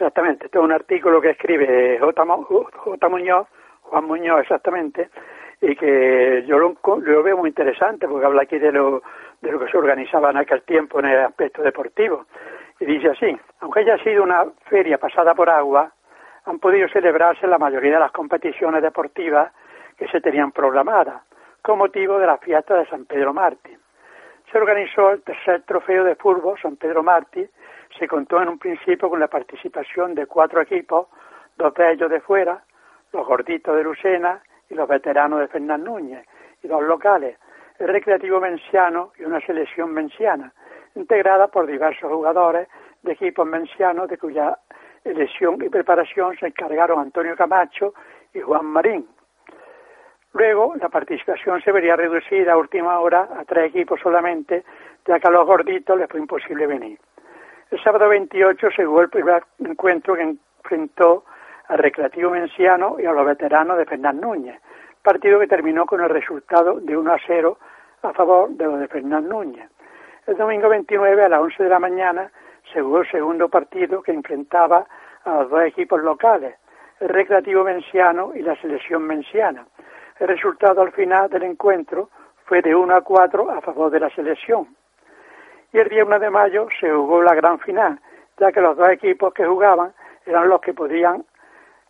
Exactamente, este es un artículo que escribe J. J. Muñoz, Juan Muñoz exactamente, y que yo lo, veo muy interesante porque habla aquí de lo, que se organizaba en aquel tiempo en el aspecto deportivo. Y dice así, aunque haya sido una feria pasada por agua, han podido celebrarse la mayoría de las competiciones deportivas que se tenían programadas, con motivo de la fiesta de San Pedro Martí. Se organizó el tercer trofeo de fútbol San Pedro Martí, se contó en un principio con la participación de cuatro equipos, dos de ellos de fuera, los gorditos de Lucena y los veteranos de Fernán Núñez, y dos locales, el Recreativo Menciano y una selección menciana, integrada por diversos jugadores de equipos mencianos de cuya elección y preparación se encargaron Antonio Camacho y Juan Marín. Luego, la participación se vería reducida a última hora a tres equipos solamente, ya que a los gorditos les fue imposible venir. El sábado 28 se jugó el primer encuentro que enfrentó al Recreativo Menciano y a los veteranos de Fernán Núñez, partido que terminó con el resultado de 1 a 0 a favor de los de Fernán Núñez. El domingo 29 a las 11 de la mañana se jugó el segundo partido que enfrentaba a los dos equipos locales, el Recreativo Menciano y la Selección Menciana. El resultado al final del encuentro fue de 1 a 4 a favor de la selección. Y el día 1 de mayo se jugó la gran final, ya que los dos equipos que jugaban eran los que podían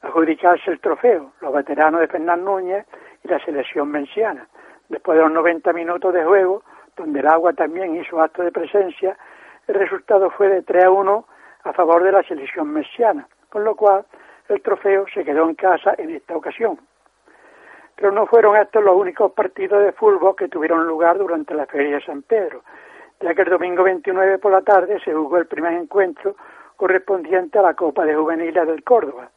adjudicarse el trofeo, los veteranos de Fernán Núñez y la selección menciana. Después de los 90 minutos de juego, donde el agua también hizo acto de presencia, el resultado fue de 3 a 1 a favor de la selección mesiana, con lo cual el trofeo se quedó en casa en esta ocasión. Pero no fueron estos los únicos partidos de fútbol que tuvieron lugar durante la Feria de San Pedro, ya que el domingo 29 por la tarde se jugó el primer encuentro correspondiente a la Copa de Juveniles del Córdoba,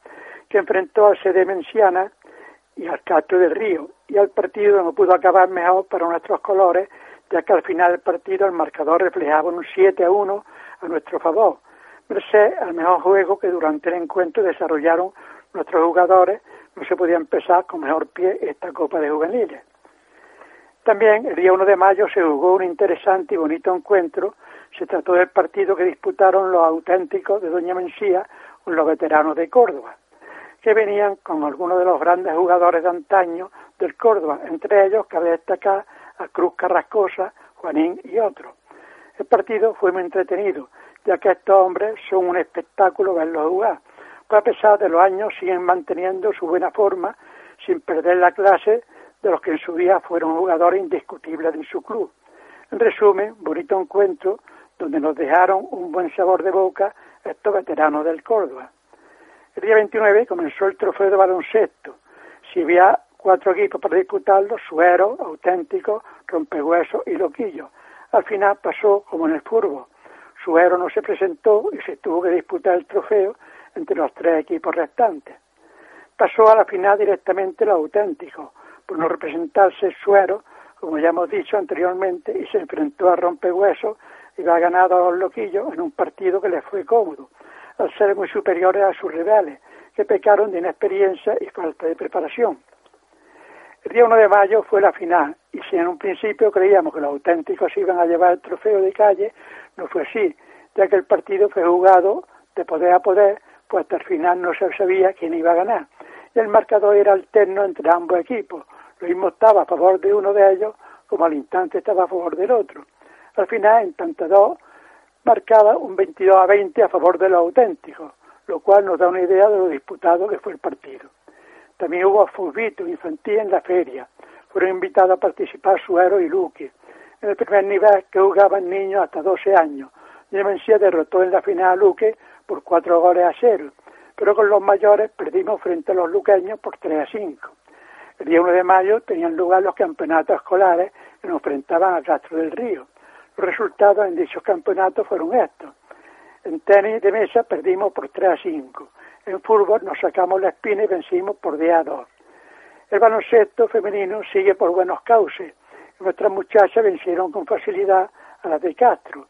que enfrentó al CD Menciana y al Castro del Río, y el partido no pudo acabar mejor para nuestros colores, ya que al final del partido el marcador reflejaba un 7 a 1 a nuestro favor, merced al mejor juego que durante el encuentro desarrollaron nuestros jugadores, no se podía empezar con mejor pie esta Copa de Juveniles. También el día 1 de mayo se jugó un interesante y bonito encuentro. Se trató del partido que disputaron los auténticos de Doña Mencía con los veteranos de Córdoba, que venían con algunos de los grandes jugadores de antaño del Córdoba. Entre ellos cabe destacar a Cruz Carrascosa, Juanín y otros. El partido fue muy entretenido, ya que estos hombres son un espectáculo verlos jugar. Pues a pesar de los años siguen manteniendo su buena forma sin perder la clase de los que en su día fueron jugadores indiscutibles en su club. En resumen, bonito encuentro donde nos dejaron un buen sabor de boca estos veteranos del Córdoba. El día 29 comenzó el trofeo de baloncesto. Si había cuatro equipos para disputarlo, Suero, Auténtico, Rompehueso y Loquillo. Al final pasó como en el fútbol. Suero no se presentó y se tuvo que disputar el trofeo entre los tres equipos restantes. Pasó a la final directamente los auténticos, por no representarse Suero, como ya hemos dicho anteriormente, y se enfrentó a Rompehueso y va ganado a los loquillos en un partido que les fue cómodo, al ser muy superiores a sus rivales, que pecaron de inexperiencia y falta de preparación. El día 1 de mayo fue la final, y si en un principio creíamos que los auténticos iban a llevar el trofeo de calle, no fue así, ya que el partido fue jugado de poder a poder, pues hasta el final no se sabía quién iba a ganar. Y el marcador era alterno entre ambos equipos. Lo mismo estaba a favor de uno de ellos, como al instante estaba a favor del otro. Al final, en tanto dos, marcaba un 22 a 20 a favor de los auténticos, lo cual nos da una idea de lo disputado que fue el partido. También hubo fulbito infantil en la feria. Fueron invitados a participar Suero y Luque. En el primer nivel que jugaban niños hasta 12 años. Mencía derrotó en la final a Luque por cuatro goles a cero, pero con los mayores perdimos frente a los luqueños por 3 a 5. El día 1 de mayo tenían lugar los campeonatos escolares que nos enfrentaban a Castro del Río. Los resultados en dichos campeonatos fueron estos. En tenis de mesa perdimos por 3 a 5. En fútbol nos sacamos la espina y vencimos por 10 a 2. El baloncesto femenino sigue por buenos cauces. Nuestras muchachas vencieron con facilidad a las de Castro.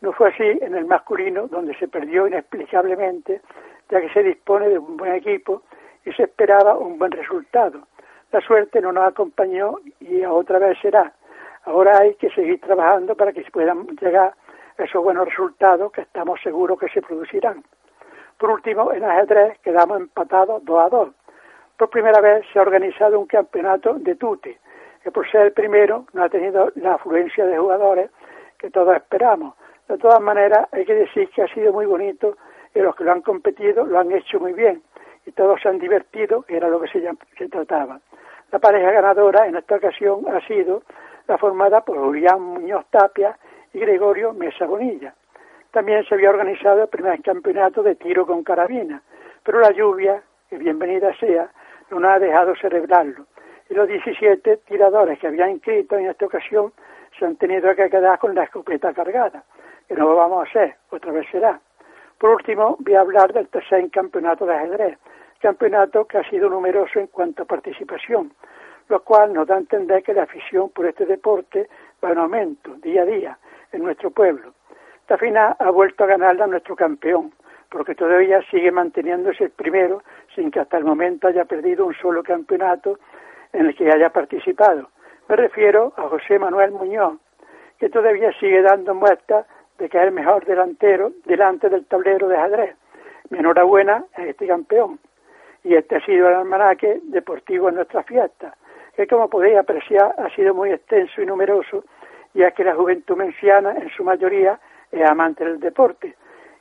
No fue así en el masculino, donde se perdió inexplicablemente, ya que se dispone de un buen equipo y se esperaba un buen resultado. La suerte no nos acompañó y otra vez será. Ahora hay que seguir trabajando para que puedan llegar a esos buenos resultados que estamos seguros que se producirán. Por último, en ajedrez quedamos empatados 2 a 2. Por primera vez se ha organizado un campeonato de tute, que por ser el primero no ha tenido la afluencia de jugadores que todos esperamos. De todas maneras, hay que decir que ha sido muy bonito y los que lo han competido lo han hecho muy bien y todos se han divertido, era lo que se, se trataba. La pareja ganadora en esta ocasión ha sido la formada por Julián Muñoz Tapia y Gregorio Mesa Bonilla. También se había organizado el primer campeonato de tiro con carabina, pero la lluvia, que bienvenida sea, no ha dejado celebrarlo. Y los 17 tiradores que habían inscrito en esta ocasión se han tenido que quedar con la escopeta cargada, que no lo vamos a hacer, otra vez será. Por último, voy a hablar del tercer campeonato de ajedrez, campeonato que ha sido numeroso en cuanto a participación, lo cual nos da a entender que la afición por este deporte va en aumento día a día en nuestro pueblo. Esta final ha vuelto a ganarla a nuestro campeón, porque todavía sigue manteniéndose el primero sin que hasta el momento haya perdido un solo campeonato en el que haya participado. Me refiero a José Manuel Muñoz, que todavía sigue dando muestras de que es el mejor delantero delante del tablero de ajedrez. Mi enhorabuena a este campeón. Y este ha sido el almanaque deportivo en nuestra fiesta, que como podéis apreciar ha sido muy extenso y numeroso, ya que la juventud menciana en su mayoría es amante del deporte.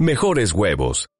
mejores huevos.